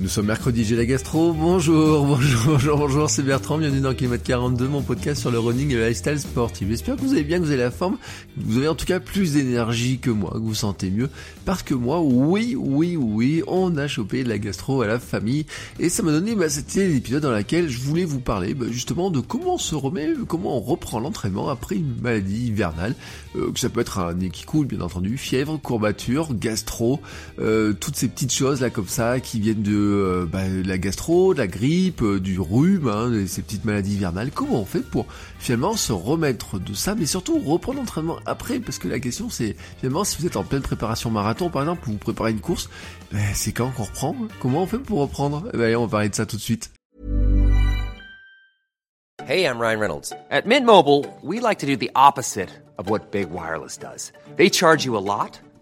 Nous sommes mercredi, j'ai la gastro. Bonjour, bonjour, bonjour, bonjour, c'est Bertrand. Bienvenue dans Kilomètre 42, mon podcast sur le running et le lifestyle sportif. J'espère que vous allez bien, que vous avez la forme, que vous avez en tout cas plus d'énergie que moi, que vous sentez mieux. Parce que moi, oui, oui, oui, on a chopé de la gastro à la famille. Et ça m'a donné, bah, c'était l'épisode dans lequel je voulais vous parler, bah, justement, de comment on se remet, comment on reprend l'entraînement après une maladie hivernale. Euh, que ça peut être un nez qui coule, bien entendu, fièvre, courbature, gastro, euh, toutes ces petites choses là comme ça qui viennent de euh, bah, la gastro, de la grippe, euh, du rhume, hein, ces petites maladies hivernales. Comment on fait pour finalement se remettre de ça, mais surtout reprendre l'entraînement après? Parce que la question c'est finalement si vous êtes en pleine préparation marathon par exemple, ou vous préparez une course, ben, c'est quand qu'on reprend Comment on fait pour reprendre? Eh ben, On va parler de ça tout de suite. Hey, I'm Ryan Reynolds. At Mint Mobile, we like to do the opposite of what Big Wireless does. They charge you a lot.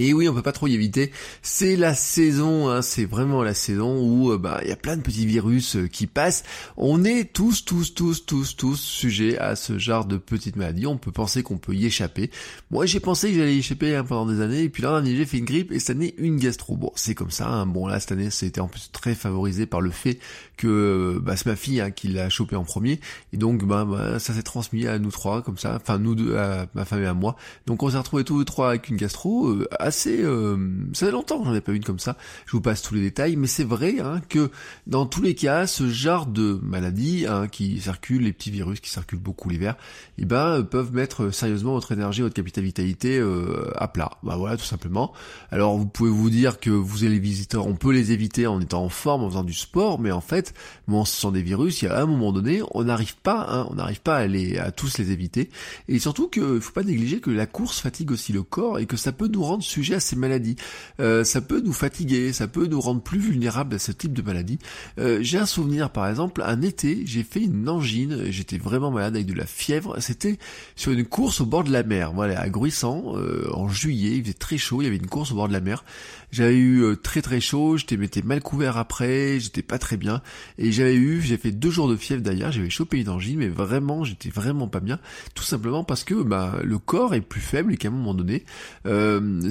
Et oui, on peut pas trop y éviter. C'est la saison, hein, c'est vraiment la saison où euh, bah il y a plein de petits virus euh, qui passent. On est tous, tous, tous, tous, tous sujets à ce genre de petites maladies. On peut penser qu'on peut y échapper. Moi, j'ai pensé que j'allais y échapper hein, pendant des années. Et puis là, j'ai fait une grippe et cette année une gastro. Bon, c'est comme ça. Hein. Bon, là cette année, c'était en plus très favorisé par le fait que euh, bah, c'est ma fille qui l'a chopé en premier. Et donc, bah, bah, ça s'est transmis à nous trois comme ça. Enfin, nous deux, à ma femme et à moi. Donc, on s'est retrouvés tous les trois avec une gastro assez... Euh, ça fait longtemps que j'en ai pas une comme ça, je vous passe tous les détails, mais c'est vrai hein, que dans tous les cas, ce genre de maladie hein, qui circule, les petits virus qui circulent beaucoup l'hiver, eh ben, peuvent mettre sérieusement votre énergie, votre capital vitalité euh, à plat. Bah voilà, tout simplement. Alors vous pouvez vous dire que vous allez les visiteurs, on peut les éviter en étant en forme, en faisant du sport, mais en fait, bon, ce sont des virus, il y a un moment donné, on n'arrive pas, hein, on n'arrive pas à, les, à tous les éviter, et surtout qu'il faut pas négliger que la course fatigue aussi le corps et que ça peut nous rendre à ces maladies. Euh, ça peut nous fatiguer, ça peut nous rendre plus vulnérables à ce type de maladie. Euh, j'ai un souvenir par exemple, un été, j'ai fait une angine, j'étais vraiment malade avec de la fièvre, c'était sur une course au bord de la mer, voilà, à Gruissant, euh, en juillet, il faisait très chaud, il y avait une course au bord de la mer. J'avais eu très très chaud, j'étais mal couvert après, j'étais pas très bien, et j'avais eu, j'ai fait deux jours de fièvre d'ailleurs, j'avais chopé une angine, mais vraiment, j'étais vraiment pas bien, tout simplement parce que bah, le corps est plus faible et qu'à un moment donné,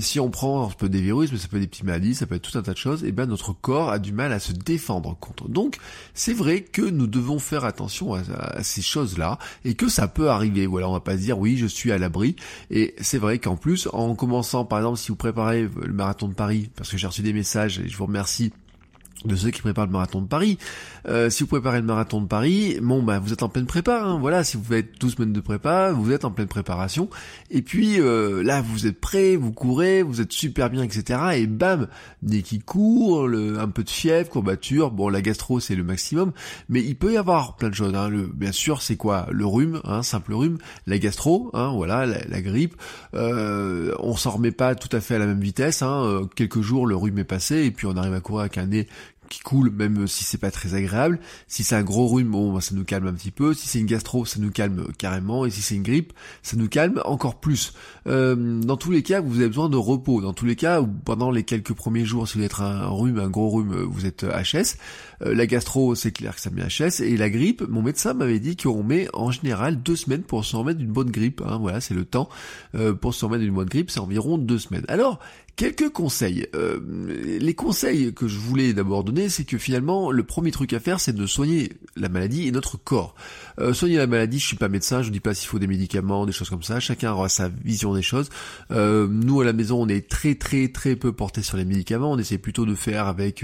si on prend peut être des virus, mais ça peut être des petites maladies, ça peut être tout un tas de choses, et bien notre corps a du mal à se défendre contre. Donc c'est vrai que nous devons faire attention à, ces choses-là, et que ça peut arriver. Voilà, on va pas se dire oui, je suis à l'abri. Et c'est vrai qu'en plus, en commençant par exemple, si vous préparez le marathon de Paris, parce que j'ai reçu des messages et je vous remercie de ceux qui préparent le marathon de Paris. Euh, si vous préparez le marathon de Paris, bon bah vous êtes en pleine prépa, hein, voilà, si vous faites 12 semaines de prépa, vous êtes en pleine préparation, et puis euh, là vous êtes prêt, vous courez, vous êtes super bien, etc. Et bam, nez qui court, un peu de fièvre, courbature, bon la gastro c'est le maximum, mais il peut y avoir plein de choses. Hein. Bien sûr c'est quoi? Le rhume, hein, simple rhume, la gastro, hein, voilà, la, grippe, euh, on s'en remet pas tout à fait à la même vitesse, hein, euh, quelques jours le rhume est passé, et puis on arrive à courir avec un nez qui coule, même si c'est pas très agréable. Si c'est un gros rhume, bon, bah, ça nous calme un petit peu. Si c'est une gastro, ça nous calme carrément. Et si c'est une grippe, ça nous calme encore plus. Euh, dans tous les cas, vous avez besoin de repos. Dans tous les cas, pendant les quelques premiers jours, si vous êtes un rhume, un gros rhume, vous êtes HS. Euh, la gastro, c'est clair que ça met HS. Et la grippe, mon médecin m'avait dit qu'on met en général deux semaines pour se remettre d'une bonne grippe. Hein. Voilà, c'est le temps euh, pour se remettre d'une bonne grippe, c'est environ deux semaines. Alors, Quelques conseils. Euh, les conseils que je voulais d'abord donner, c'est que finalement, le premier truc à faire, c'est de soigner la maladie et notre corps. Euh, soigner la maladie, je suis pas médecin, je dis pas s'il faut des médicaments, des choses comme ça. Chacun aura sa vision des choses. Euh, nous, à la maison, on est très très très peu porté sur les médicaments. On essaie plutôt de faire avec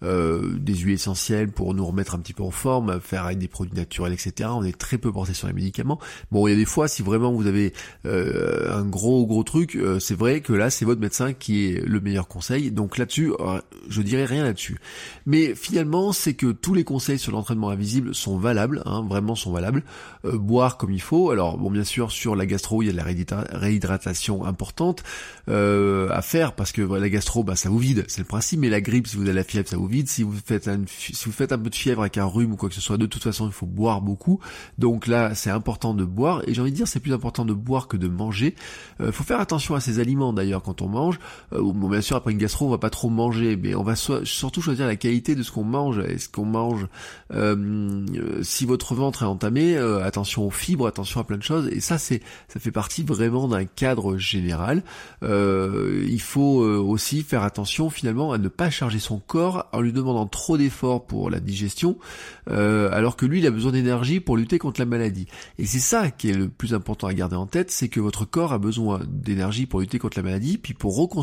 des huiles essentielles pour nous remettre un petit peu en forme, faire avec des produits naturels, etc. On est très peu porté sur les médicaments. Bon, il y a des fois, si vraiment vous avez un gros gros truc, c'est vrai que là, c'est votre médecin qui est le meilleur conseil. Donc là-dessus, euh, je dirais rien là-dessus. Mais finalement, c'est que tous les conseils sur l'entraînement visible sont valables, hein, vraiment sont valables. Euh, boire comme il faut. Alors bon, bien sûr, sur la gastro, il y a de la réhydratation importante euh, à faire parce que la gastro, bah, ça vous vide, c'est le principe. Mais la grippe, si vous avez la fièvre, ça vous vide. Si vous faites un, si vous faites un peu de fièvre avec un rhume ou quoi que ce soit, de toute façon, il faut boire beaucoup. Donc là, c'est important de boire. Et j'ai envie de dire, c'est plus important de boire que de manger. Il faut faire attention à ces aliments d'ailleurs quand on mange. Bon, bien sûr, après une gastro, on va pas trop manger, mais on va surtout choisir la qualité de ce qu'on mange. Est-ce qu'on mange euh, si votre ventre est entamé, euh, attention aux fibres, attention à plein de choses. Et ça, c'est ça fait partie vraiment d'un cadre général. Euh, il faut aussi faire attention finalement à ne pas charger son corps en lui demandant trop d'efforts pour la digestion, alors que lui, il a besoin d'énergie pour lutter contre la maladie. Et c'est ça qui est le plus important à garder en tête, c'est que votre corps a besoin d'énergie pour lutter contre la maladie, puis pour reconstruire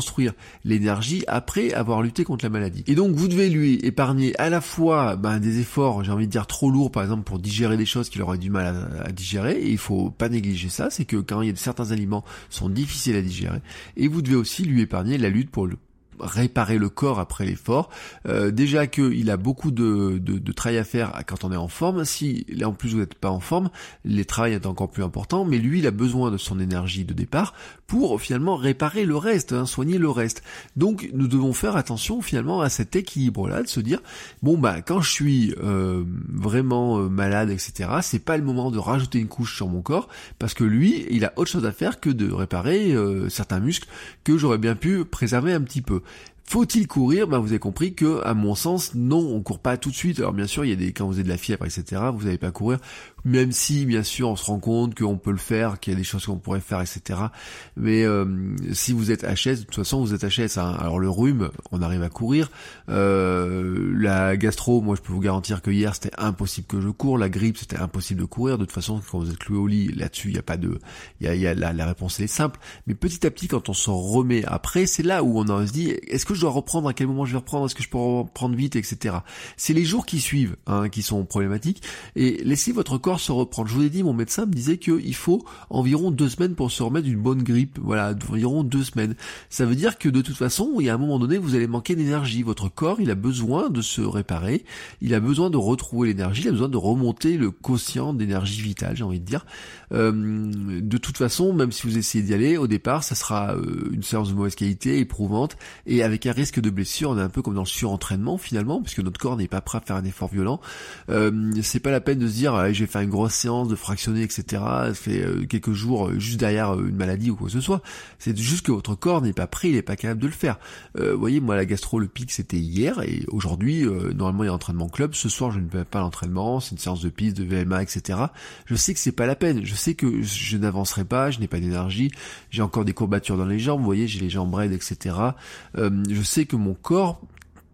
l'énergie après avoir lutté contre la maladie. Et donc vous devez lui épargner à la fois ben, des efforts, j'ai envie de dire trop lourds par exemple pour digérer des choses qu'il aurait du mal à, digérer, et il faut pas négliger ça, c'est que quand il y a certains aliments sont difficiles à digérer, et vous devez aussi lui épargner la lutte pour le réparer le corps après l'effort. Euh, déjà qu'il a beaucoup de, de, travail à faire quand on est en forme. Si là en plus vous n'êtes pas en forme, les travail est encore plus important. Mais lui, il a besoin de son énergie de départ pour finalement réparer le reste, hein, soigner le reste. Donc nous devons faire attention finalement à cet équilibre-là, de se dire bon bah quand je suis euh, vraiment euh, malade, etc. C'est pas le moment de rajouter une couche sur mon corps parce que lui, il a autre chose à faire que de réparer certains muscles que j'aurais bien pu préserver un petit peu. Faut-il courir? Ben vous avez compris que, à mon sens, non, on court pas tout de suite. Alors bien sûr, il y a des quand vous avez de la fièvre, etc. Vous n'allez pas courir même si bien sûr on se rend compte qu'on peut le faire, qu'il y a des choses qu'on pourrait faire, etc. Mais euh, si vous êtes HS, de toute façon vous êtes HS. Hein. Alors le rhume, on arrive à courir. Euh, la gastro, moi je peux vous garantir que hier c'était impossible que je cours. La grippe, c'était impossible de courir. De toute façon, quand vous êtes cloué au lit, là-dessus il n'y a pas de, y a, y a la, réponse est simple. Mais petit à petit, quand on s'en remet après, c'est là où on se dit, est-ce que je dois reprendre À quel moment je vais reprendre Est-ce que je peux reprendre vite, etc. C'est les jours qui suivent hein, qui sont problématiques. Et laissez votre corps se reprendre. Je vous ai dit, mon médecin me disait qu'il faut environ deux semaines pour se remettre d'une bonne grippe. Voilà, environ deux semaines. Ça veut dire que de toute façon, il y a un moment donné, vous allez manquer d'énergie. Votre corps, il a besoin de se réparer. Il a besoin de retrouver l'énergie. Il a besoin de remonter le quotient d'énergie vitale, j'ai envie de dire. Euh, de toute façon, même si vous essayez d'y aller, au départ, ça sera euh, une séance de mauvaise qualité, éprouvante, et avec un risque de blessure. On est un peu comme dans le surentraînement finalement, puisque notre corps n'est pas prêt à faire un effort violent. Euh, c'est pas la peine de se dire, ah, j'ai une grosse séance de fractionner, etc. Fait euh, quelques jours euh, juste derrière euh, une maladie ou quoi que ce soit. C'est juste que votre corps n'est pas prêt, il n'est pas capable de le faire. vous voyez, moi la gastro, le pic c'était hier et aujourd'hui, normalement il y a entraînement club. Ce soir je ne fais pas l'entraînement, c'est une séance de piste, de VMA, etc. Je sais que c'est pas la peine. Je sais que je n'avancerai pas, je n'ai pas d'énergie, j'ai encore des courbatures dans les jambes. Vous voyez, j'ai les jambes raides, etc. je sais que mon corps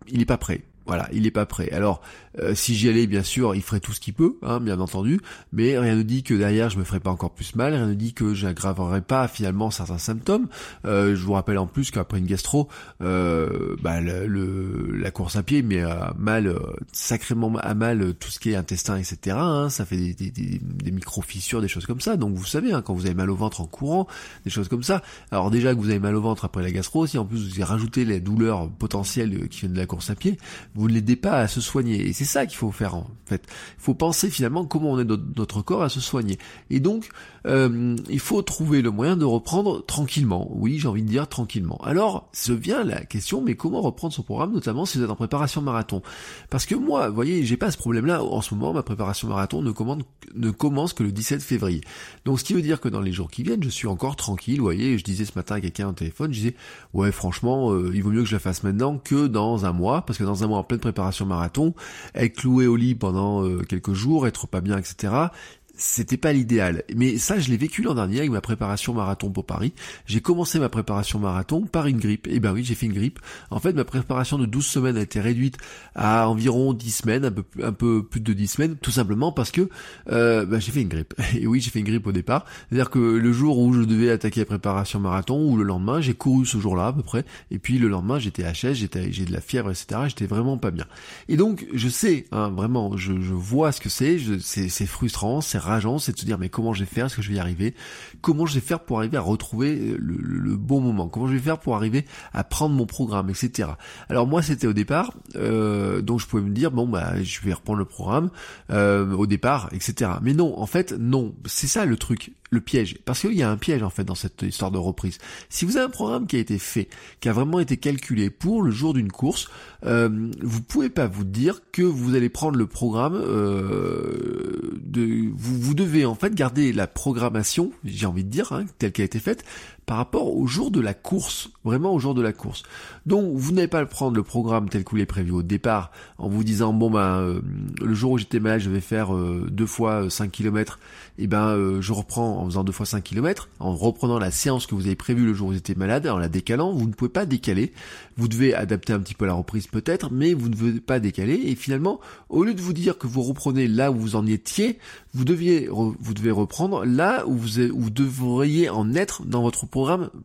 il n'est pas prêt. Voilà, il n'est pas prêt. Alors, euh, si j'y allais, bien sûr, il ferait tout ce qu'il peut, hein, bien entendu, mais rien ne dit que derrière je me ferais pas encore plus mal, rien ne dit que j'aggraverais pas finalement certains symptômes. Euh, je vous rappelle en plus qu'après une gastro, euh, bah, le, la course à pied met à mal, sacrément à mal tout ce qui est intestin, etc. Hein, ça fait des, des, des, micro-fissures, des choses comme ça. Donc vous savez, hein, quand vous avez mal au ventre en courant, des choses comme ça. Alors déjà que vous avez mal au ventre après la gastro, si en plus vous y rajoutez les douleurs potentielles qui viennent de la course à pied, vous ne l'aidez pas à se soigner. Ça qu'il faut faire en fait. Il faut penser finalement comment on aide notre corps à se soigner. Et donc, euh, il faut trouver le moyen de reprendre tranquillement. Oui, j'ai envie de dire tranquillement. Alors, se vient la question, mais comment reprendre son programme, notamment si vous êtes en préparation marathon? Parce que moi, vous voyez, j'ai pas ce problème-là. En ce moment, ma préparation marathon ne, commence que le 17 février. Donc, ce qui veut dire que dans les jours qui viennent, je suis encore tranquille. Vous voyez, je disais ce matin à quelqu'un au téléphone, je disais, ouais, franchement, euh, il vaut mieux que je la fasse maintenant que dans un mois, parce que dans un mois en pleine préparation marathon, être cloué au lit pendant euh, quelques jours, être pas bien, etc c'était pas l'idéal. Mais ça, je l'ai vécu l'an dernier avec ma préparation marathon pour Paris. J'ai commencé ma préparation marathon par une grippe. Et eh ben oui, j'ai fait une grippe. En fait, ma préparation de 12 semaines a été réduite à environ 10 semaines, un peu, un peu plus de 10 semaines, tout simplement parce que euh, ben, j'ai fait une grippe. Et oui, j'ai fait une grippe au départ. C'est-à-dire que le jour où je devais attaquer la préparation marathon, ou le lendemain, j'ai couru ce jour-là à peu près. Et puis le lendemain, j'étais HS, j'étais, j'ai de la fièvre, etc. J'étais vraiment pas bien. Et donc, je sais, hein, vraiment, je, je vois ce que c'est. C'est frustrant, c'est rageant, c'est de se dire mais comment je vais faire, est-ce que je vais y arriver, comment je vais faire pour arriver à retrouver le, bon moment, comment je vais faire pour arriver à prendre mon programme, etc. Alors moi c'était au départ, euh, donc je pouvais me dire bon bah je vais reprendre le programme euh, au départ, etc. Mais non, en fait non, c'est ça le truc le piège. Parce qu'il y a un piège en fait dans cette histoire de reprise. Si vous avez un programme qui a été fait, qui a vraiment été calculé pour le jour d'une course, euh, vous pouvez pas vous dire que vous allez prendre le programme euh, de vous, vous devez en fait garder la programmation, j'ai envie de dire, hein, telle qu'elle a été faite, par rapport au jour de la course, vraiment au jour de la course. Donc vous n'allez pas prendre le programme tel que vous l'avez prévu au départ en vous disant bon ben euh, le jour où j'étais malade je vais faire euh, deux fois 5 km et ben euh, je reprends en faisant deux fois 5 km en reprenant la séance que vous avez prévue le jour où vous étiez malade en la décalant. Vous ne pouvez pas décaler. Vous devez adapter un petit peu la reprise peut-être mais vous ne devez pas décaler. Et finalement au lieu de vous dire que vous reprenez là où vous en étiez vous deviez vous devez reprendre là où vous, vous devriez en être dans votre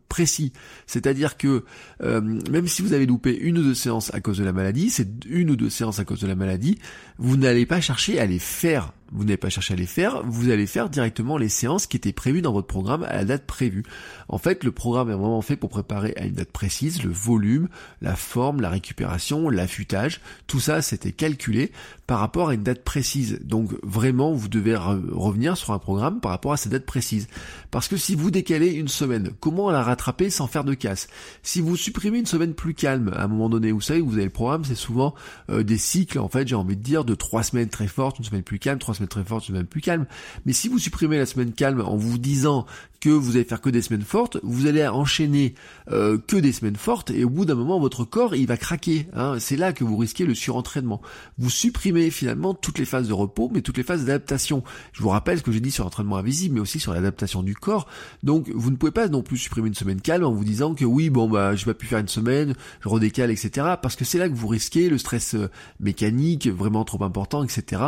précis. C'est-à-dire que euh, même si vous avez loupé une ou deux séances à cause de la maladie, c'est une ou deux séances à cause de la maladie, vous n'allez pas chercher à les faire vous n'allez pas chercher à les faire, vous allez faire directement les séances qui étaient prévues dans votre programme à la date prévue. En fait, le programme est vraiment fait pour préparer à une date précise le volume, la forme, la récupération, l'affûtage. Tout ça, c'était calculé par rapport à une date précise. Donc vraiment, vous devez revenir sur un programme par rapport à cette date précise. Parce que si vous décalez une semaine, comment la rattraper sans faire de casse? Si vous supprimez une semaine plus calme, à un moment donné, vous savez, vous avez le programme, c'est souvent euh, des cycles, en fait, j'ai envie de dire, de trois semaines très fortes, une semaine plus calme, trois semaines très fortes, une semaine plus calme. Mais si vous supprimez la semaine calme en vous disant que vous allez faire que des semaines fortes, vous allez enchaîner euh, que des semaines fortes et au bout d'un moment votre corps il va craquer. Hein. C'est là que vous risquez le surentraînement. Vous supprimez finalement toutes les phases de repos, mais toutes les phases d'adaptation. Je vous rappelle ce que j'ai dit sur l'entraînement invisible, mais aussi sur l'adaptation du corps. Donc vous ne pouvez pas non plus supprimer une semaine calme en vous disant que oui bon bah je vais pas pu faire une semaine, je redécale etc. Parce que c'est là que vous risquez le stress euh, mécanique vraiment trop important etc.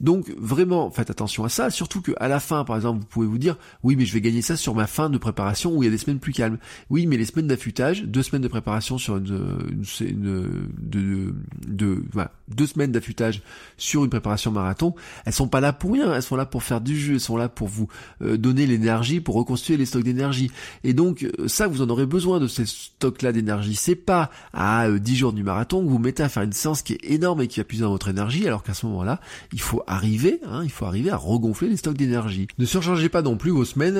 Donc faites attention à ça, surtout que à la fin par exemple vous pouvez vous dire oui mais je vais gagner ça sur ma fin de préparation où il y a des semaines plus calmes. Oui, mais les semaines d'affûtage, deux semaines de préparation sur une, une, de, de, deux semaines d'affûtage sur une préparation marathon, elles sont pas là pour rien, elles sont là pour faire du jeu, elles sont là pour vous euh, donner l'énergie, pour reconstituer les stocks d'énergie. Et donc euh, ça, vous en aurez besoin de ces stocks-là d'énergie. C'est pas à 10 euh, jours du marathon que vous mettez à faire une séance qui est énorme et qui va puiser dans votre énergie, alors qu'à ce moment-là, il faut arriver, hein, il faut arriver à regonfler les stocks d'énergie. Ne surchargez pas non plus vos semaines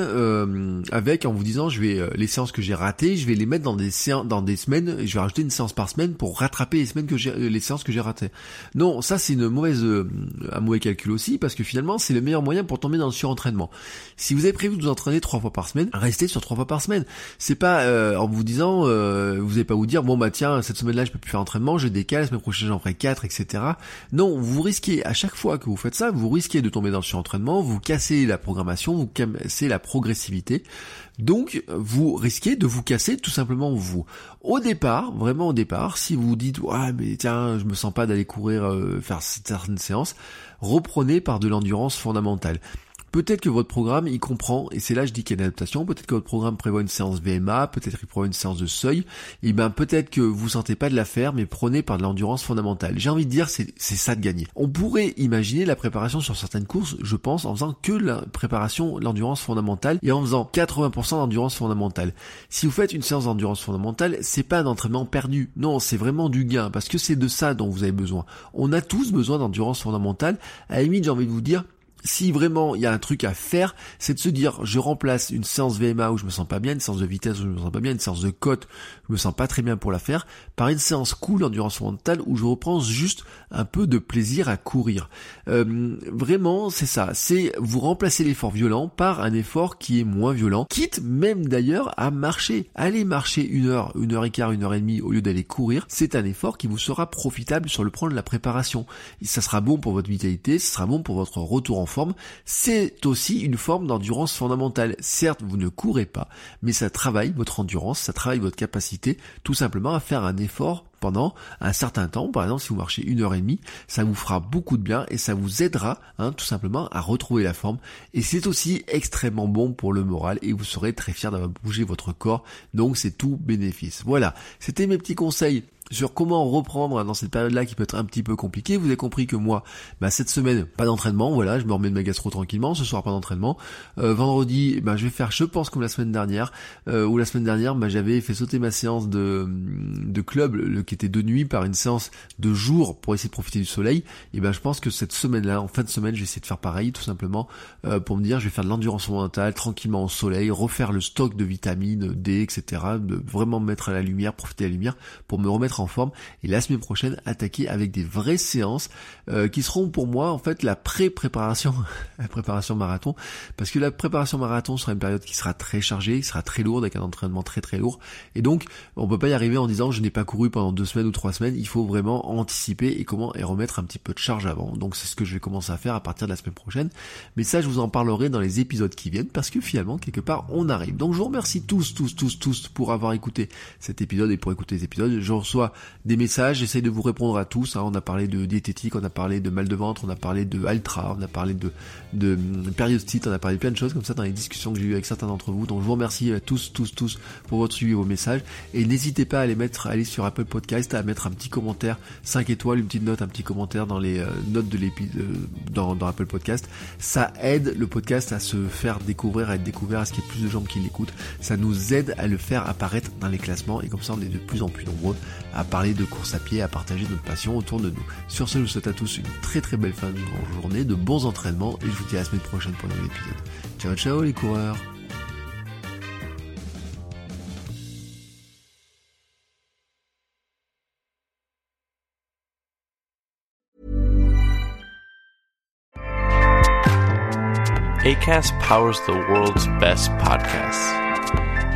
avec en vous disant je vais les séances que j'ai ratées, je vais les mettre dans des séances, dans des semaines, et je vais rajouter une séance par semaine pour rattraper les semaines que j'ai, les séances que j'ai ratées. Non, ça c'est une euh, un mauvais calcul aussi, parce que finalement c'est le meilleur moyen pour tomber dans le surentraînement. Si vous avez prévu de vous entraîner trois fois par semaine, restez sur trois fois par semaine. C'est pas euh, en vous disant, euh, vous n'allez pas vous dire bon bah tiens cette semaine-là je peux plus faire entraînement, je décale, la semaine prochaine j'en ferai quatre, etc. Non, vous risquez à chaque fois que vous faites ça, vous risquez de tomber dans le surentraînement, vous cassez la programmation, vous cassez la progressivité. Donc, vous risquez de vous casser tout simplement vous. Au départ, vraiment au départ, si vous dites, ouais, mais tiens, je me sens pas d'aller courir, euh, faire certaines séances, reprenez par de l'endurance fondamentale. Peut-être que votre programme y comprend, et c'est là je dis qu'il y a une adaptation, peut-être que votre programme prévoit une séance VMA, peut-être qu'il prévoit une séance de seuil, et ben peut-être que vous sentez pas de la faire, mais prenez par de l'endurance fondamentale. J'ai envie de dire, c'est ça de gagner. On pourrait imaginer la préparation sur certaines courses, je pense, en faisant que la préparation, l'endurance fondamentale, et en faisant 80% d'endurance fondamentale. Si vous faites une séance d'endurance fondamentale, c'est pas un entraînement perdu, non, c'est vraiment du gain, parce que c'est de ça dont vous avez besoin. On a tous besoin d'endurance fondamentale. À la limite, j'ai envie de vous dire, si vraiment il y a un truc à faire, c'est de se dire je remplace une séance VMA où je me sens pas bien, une séance de vitesse où je me sens pas bien, une séance de côte où je me sens pas très bien pour la faire, par une séance cool endurance mentale où je reprends juste un peu de plaisir à courir. Euh, vraiment, c'est ça, c'est vous remplacer l'effort violent par un effort qui est moins violent, quitte même d'ailleurs à marcher. Aller marcher une heure, une heure et quart, une heure et demie au lieu d'aller courir, c'est un effort qui vous sera profitable sur le plan de la préparation. Ça sera bon pour votre vitalité, ça sera bon pour votre retour en forme, c'est aussi une forme d'endurance fondamentale. Certes, vous ne courez pas, mais ça travaille votre endurance, ça travaille votre capacité tout simplement à faire un effort pendant un certain temps. Par exemple, si vous marchez une heure et demie, ça vous fera beaucoup de bien et ça vous aidera hein, tout simplement à retrouver la forme. Et c'est aussi extrêmement bon pour le moral et vous serez très fier d'avoir bougé votre corps. Donc c'est tout bénéfice. Voilà, c'était mes petits conseils sur comment reprendre dans cette période-là qui peut être un petit peu compliquée. Vous avez compris que moi, bah, cette semaine, pas d'entraînement, voilà, je me remets de ma gastro tranquillement, ce soir pas d'entraînement. Euh, vendredi, bah, je vais faire, je pense, comme la semaine dernière, euh, ou la semaine dernière, bah, j'avais fait sauter ma séance de, de club, le, qui était de nuit, par une séance de jour pour essayer de profiter du soleil. Et ben je pense que cette semaine-là, en fin de semaine, je vais essayer de faire pareil, tout simplement, euh, pour me dire, je vais faire de l'endurance mentale, tranquillement au soleil, refaire le stock de vitamines D, etc., de vraiment me mettre à la lumière, profiter de la lumière, pour me remettre en forme et la semaine prochaine attaquer avec des vraies séances euh, qui seront pour moi en fait la pré-préparation, la préparation marathon, parce que la préparation marathon sera une période qui sera très chargée, qui sera très lourde avec un entraînement très très lourd et donc on peut pas y arriver en disant je n'ai pas couru pendant deux semaines ou trois semaines, il faut vraiment anticiper et comment et remettre un petit peu de charge avant. Donc c'est ce que je vais commencer à faire à partir de la semaine prochaine. Mais ça je vous en parlerai dans les épisodes qui viennent parce que finalement quelque part on arrive. Donc je vous remercie tous tous tous tous pour avoir écouté cet épisode et pour écouter les épisodes. Je reçois des messages, j'essaye de vous répondre à tous. Hein. On a parlé de diététique, on a parlé de mal de ventre, on a parlé de Altra, on a parlé de, de hum, périostite, on a parlé de plein de choses comme ça dans les discussions que j'ai eues avec certains d'entre vous. Donc je vous remercie à tous, tous, tous pour votre suivi et vos messages. Et n'hésitez pas à les mettre, à aller sur Apple Podcast, à mettre un petit commentaire, 5 étoiles, une petite note, un petit commentaire dans les euh, notes de l'épisode, euh, dans, dans Apple Podcast. Ça aide le podcast à se faire découvrir, à être découvert, à ce qu'il y ait plus de gens qui l'écoutent. Ça nous aide à le faire apparaître dans les classements et comme ça on est de plus en plus nombreux à parler de course à pied, à partager notre passion autour de nous. Sur ce, je vous souhaite à tous une très très belle fin de journée, de bons entraînements et je vous dis à la semaine prochaine pour un nouvel épisode. Ciao ciao les coureurs ACAST powers the world's best podcasts.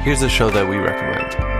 Here's a show that we recommend.